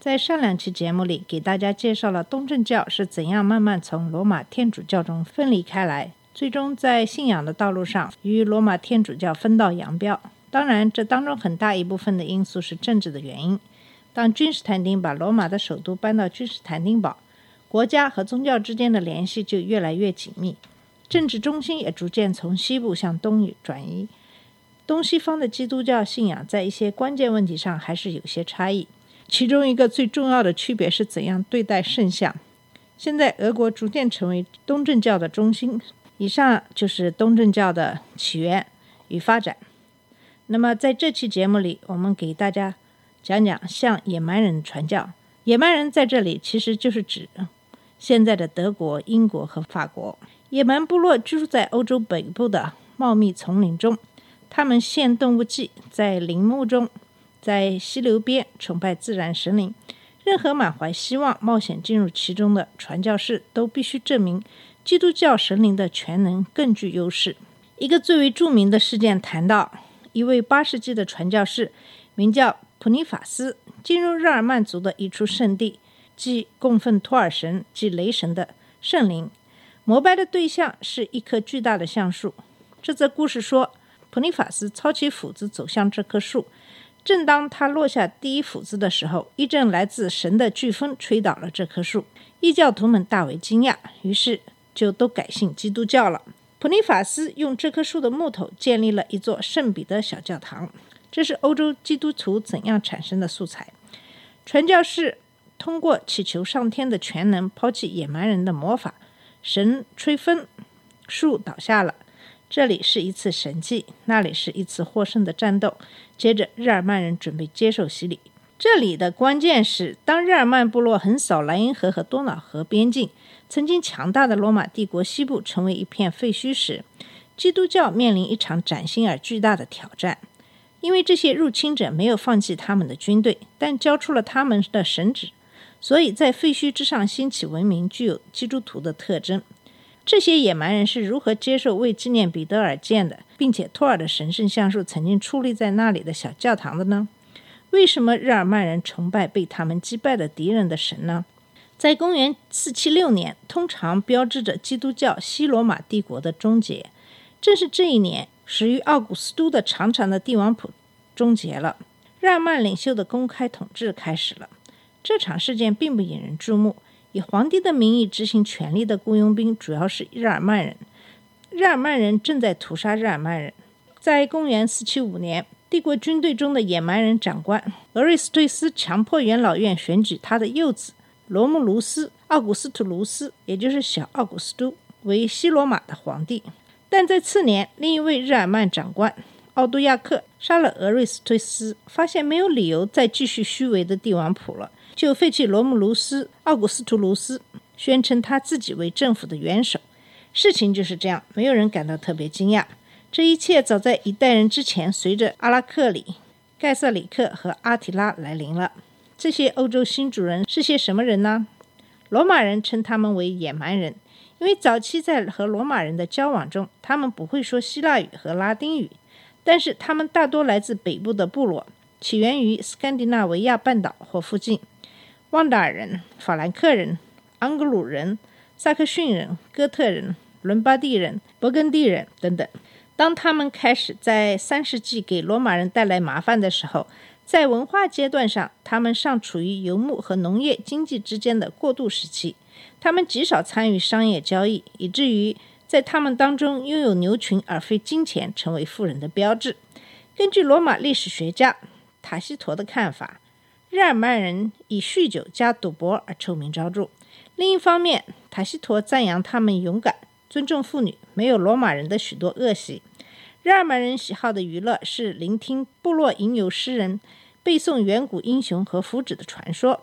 在上两期节目里，给大家介绍了东正教是怎样慢慢从罗马天主教中分离开来，最终在信仰的道路上与罗马天主教分道扬镳。当然，这当中很大一部分的因素是政治的原因。当君士坦丁把罗马的首都搬到君士坦丁堡，国家和宗教之间的联系就越来越紧密，政治中心也逐渐从西部向东转移。东西方的基督教信仰在一些关键问题上还是有些差异。其中一个最重要的区别是怎样对待圣像。现在俄国逐渐成为东正教的中心。以上就是东正教的起源与发展。那么在这期节目里，我们给大家讲讲向野蛮人传教。野蛮人在这里其实就是指现在的德国、英国和法国。野蛮部落居住在欧洲北部的茂密丛林中，他们献动物祭，在陵墓中。在溪流边崇拜自然神灵，任何满怀希望、冒险进入其中的传教士都必须证明基督教神灵的全能更具优势。一个最为著名的事件谈到一位八世纪的传教士，名叫普尼法斯，进入日耳曼族的一处圣地，即供奉托尔神及雷神的圣灵，膜拜的对象是一棵巨大的橡树。这则故事说，普尼法斯操起斧子走向这棵树。正当他落下第一斧子的时候，一阵来自神的飓风吹倒了这棵树。异教徒们大为惊讶，于是就都改信基督教了。普尼法斯用这棵树的木头建立了一座圣彼得小教堂。这是欧洲基督徒怎样产生的素材。传教士通过祈求上天的全能，抛弃野蛮人的魔法，神吹风，树倒下了。这里是一次神迹，那里是一次获胜的战斗。接着，日耳曼人准备接受洗礼。这里的关键是，当日耳曼部落横扫莱茵河和多瑙河边境，曾经强大的罗马帝国西部成为一片废墟时，基督教面临一场崭新而巨大的挑战。因为这些入侵者没有放弃他们的军队，但交出了他们的神旨，所以在废墟之上兴起文明，具有基督徒的特征。这些野蛮人是如何接受为纪念彼得而建的，并且托尔的神圣橡树曾经矗立在那里的小教堂的呢？为什么日耳曼人崇拜被他们击败的敌人的神呢？在公元476年，通常标志着基督教西罗马帝国的终结。正是这一年，始于奥古斯都的长长的帝王谱终结了，日耳曼领袖的公开统治开始了。这场事件并不引人注目。以皇帝的名义执行权力的雇佣兵主要是日耳曼人。日耳曼人正在屠杀日耳曼人。在公元475年，帝国军队中的野蛮人长官俄瑞斯忒斯强迫元老院选举他的幼子罗慕卢斯·奥古斯图卢斯，也就是小奥古斯都，为西罗马的皇帝。但在次年，另一位日耳曼长官奥杜亚克杀了俄瑞斯忒斯，发现没有理由再继续虚伪的帝王谱了。就废弃罗姆卢斯·奥古斯图卢斯，宣称他自己为政府的元首。事情就是这样，没有人感到特别惊讶。这一切早在一代人之前，随着阿拉克里、盖瑟里克和阿提拉来临了。这些欧洲新主人是些什么人呢？罗马人称他们为野蛮人，因为早期在和罗马人的交往中，他们不会说希腊语和拉丁语，但是他们大多来自北部的部落，起源于斯堪的纳维亚半岛或附近。旺达尔人、法兰克人、盎格鲁人、萨克逊人、哥特人、伦巴第人、勃艮第人等等。当他们开始在三世纪给罗马人带来麻烦的时候，在文化阶段上，他们尚处于游牧和农业经济之间的过渡时期。他们极少参与商业交易，以至于在他们当中拥有牛群而非金钱成为富人的标志。根据罗马历史学家塔西佗的看法。日耳曼人以酗酒加赌博而臭名昭著。另一方面，塔西佗赞扬他们勇敢、尊重妇女，没有罗马人的许多恶习。日耳曼人喜好的娱乐是聆听部落吟游诗人背诵远古英雄和福祉的传说。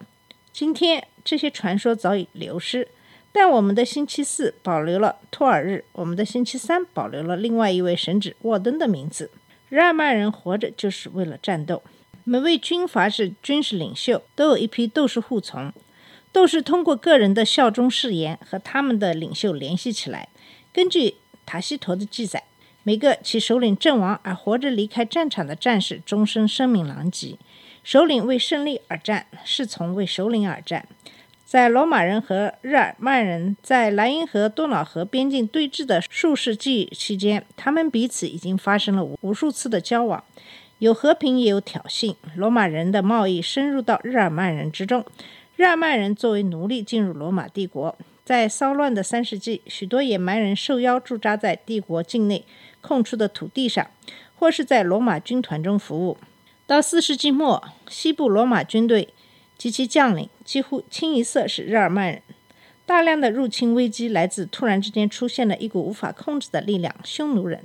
今天，这些传说早已流失，但我们的星期四保留了托尔日，我们的星期三保留了另外一位神祇沃登的名字。日耳曼人活着就是为了战斗，每位军阀是军事领袖，都有一批斗士护从。斗士通过个人的效忠誓言和他们的领袖联系起来。根据塔西佗的记载，每个其首领阵亡而活着离开战场的战士，终身声名狼藉。首领为胜利而战，侍从为首领而战。在罗马人和日耳曼人在莱茵河、多瑙河边境对峙的数世纪期间，他们彼此已经发生了无数次的交往，有和平也有挑衅。罗马人的贸易深入到日耳曼人之中。日耳曼人作为奴隶进入罗马帝国，在骚乱的三世纪，许多野蛮人受邀驻扎在帝国境内空出的土地上，或是在罗马军团中服务。到四世纪末，西部罗马军队及其将领几乎清一色是日耳曼人。大量的入侵危机来自突然之间出现了一股无法控制的力量——匈奴人。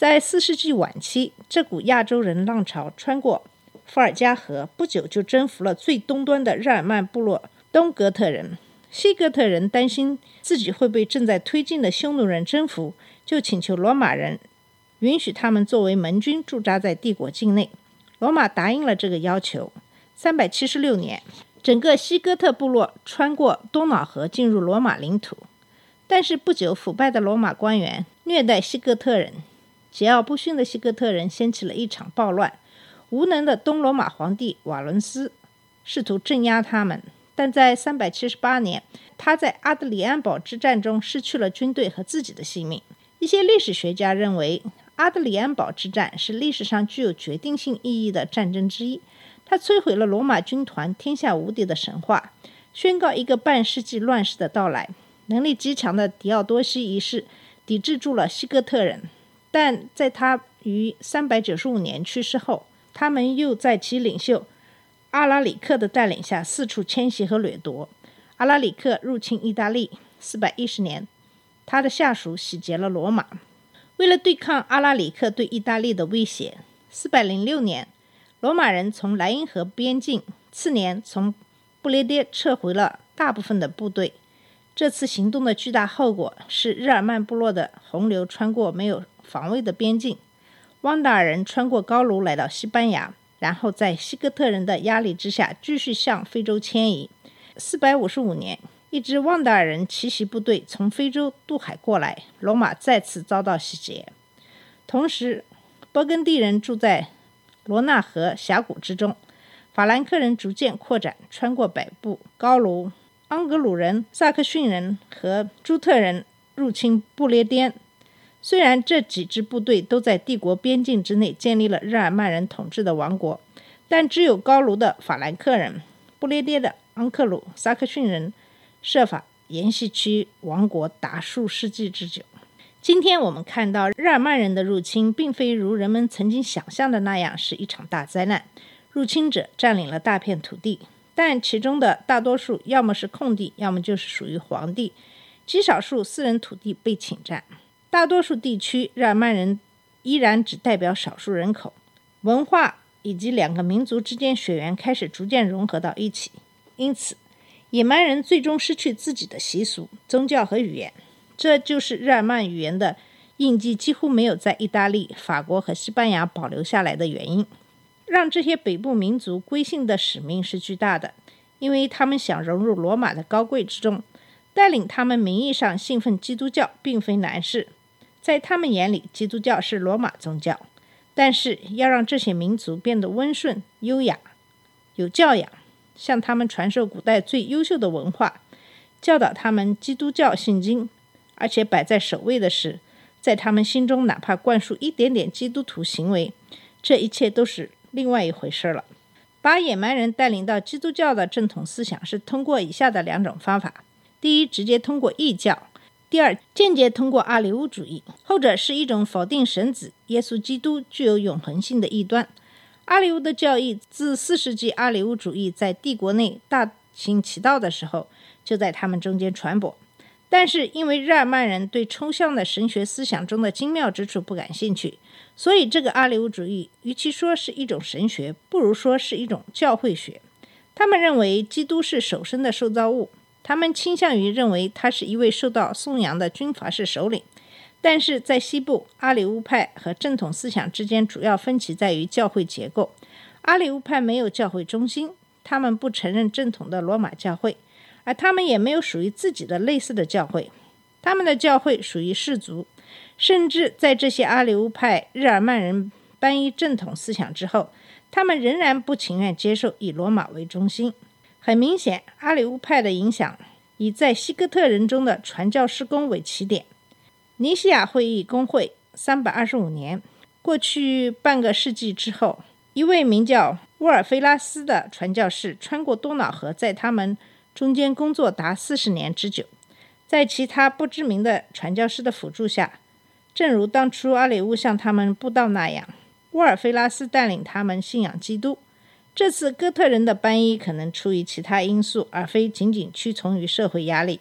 在四世纪晚期，这股亚洲人浪潮穿过。伏尔加河不久就征服了最东端的日耳曼部落东哥特人。西哥特人担心自己会被正在推进的匈奴人征服，就请求罗马人允许他们作为盟军驻扎在帝国境内。罗马答应了这个要求。三百七十六年，整个西哥特部落穿过多瑙河进入罗马领土。但是不久，腐败的罗马官员虐待西哥特人，桀骜不驯的西哥特人掀起了一场暴乱。无能的东罗马皇帝瓦伦斯试图镇压他们，但在378年，他在阿德里安堡之战中失去了军队和自己的性命。一些历史学家认为，阿德里安堡之战是历史上具有决定性意义的战争之一，它摧毁了罗马军团天下无敌的神话，宣告一个半世纪乱世的到来。能力极强的狄奥多西一世抵制住了西哥特人，但在他于395年去世后。他们又在其领袖阿拉里克的带领下四处迁徙和掠夺。阿拉里克入侵意大利，四百一十年，他的下属洗劫了罗马。为了对抗阿拉里克对意大利的威胁，四百零六年，罗马人从莱茵河边境，次年从布列颠撤回了大部分的部队。这次行动的巨大后果是日耳曼部落的洪流穿过没有防卫的边境。汪达尔人穿过高卢来到西班牙，然后在西哥特人的压力之下继续向非洲迁移。四百五十五年，一支汪达尔人奇袭部队从非洲渡海过来，罗马再次遭到洗劫。同时，勃艮第人住在罗纳河峡谷之中，法兰克人逐渐扩展，穿过北部高卢，盎格鲁人、萨克逊人和朱特人入侵不列颠。虽然这几支部队都在帝国边境之内建立了日耳曼人统治的王国，但只有高卢的法兰克人、不列颠的昂克鲁萨克逊人设法沿袭其王国达数世纪之久。今天我们看到日耳曼人的入侵，并非如人们曾经想象的那样是一场大灾难。入侵者占领了大片土地，但其中的大多数要么是空地，要么就是属于皇帝，极少数私人土地被侵占。大多数地区，日耳曼人依然只代表少数人口。文化以及两个民族之间血缘开始逐渐融合到一起，因此，野蛮人最终失去自己的习俗、宗教和语言。这就是日耳曼语言的印记几乎没有在意大利、法国和西班牙保留下来的原因。让这些北部民族归信的使命是巨大的，因为他们想融入罗马的高贵之中，带领他们名义上信奉基督教，并非难事。在他们眼里，基督教是罗马宗教，但是要让这些民族变得温顺、优雅、有教养，向他们传授古代最优秀的文化，教导他们基督教信经，而且摆在首位的是，在他们心中哪怕灌输一点点基督徒行为，这一切都是另外一回事了。把野蛮人带领到基督教的正统思想，是通过以下的两种方法：第一，直接通过异教。第二，间接通过阿里乌主义，后者是一种否定神子耶稣基督具有永恒性的异端。阿里乌的教义自四世纪阿里乌主义在帝国内大行其道的时候，就在他们中间传播。但是因为日耳曼人对抽象的神学思想中的精妙之处不感兴趣，所以这个阿里乌主义与其说是一种神学，不如说是一种教会学。他们认为基督是手生的受造物。他们倾向于认为他是一位受到颂扬的军阀式首领。但是在西部，阿里乌派和正统思想之间主要分歧在于教会结构。阿里乌派没有教会中心，他们不承认正统的罗马教会，而他们也没有属于自己的类似的教会。他们的教会属于氏族，甚至在这些阿里乌派日耳曼人搬移正统思想之后，他们仍然不情愿接受以罗马为中心。很明显，阿里乌派的影响以在西哥特人中的传教士工为起点。尼西亚会议公会三百二十五年，过去半个世纪之后，一位名叫沃尔菲拉斯的传教士穿过多瑙河，在他们中间工作达四十年之久。在其他不知名的传教士的辅助下，正如当初阿里乌向他们布道那样，乌尔菲拉斯带领他们信仰基督。这次哥特人的搬移可能出于其他因素，而非仅仅屈从于社会压力。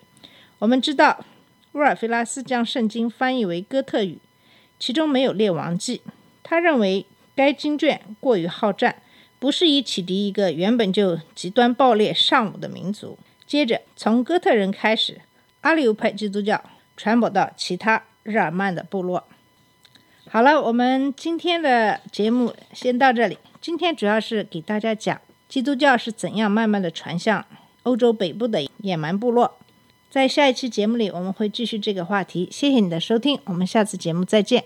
我们知道。乌尔菲拉斯将圣经翻译为哥特语，其中没有列王记。他认为该经卷过于好战，不适宜启迪一个原本就极端暴烈尚武的民族。接着，从哥特人开始，阿里乌派基督教传播到其他日耳曼的部落。好了，我们今天的节目先到这里。今天主要是给大家讲基督教是怎样慢慢的传向欧洲北部的野蛮部落。在下一期节目里，我们会继续这个话题。谢谢你的收听，我们下次节目再见。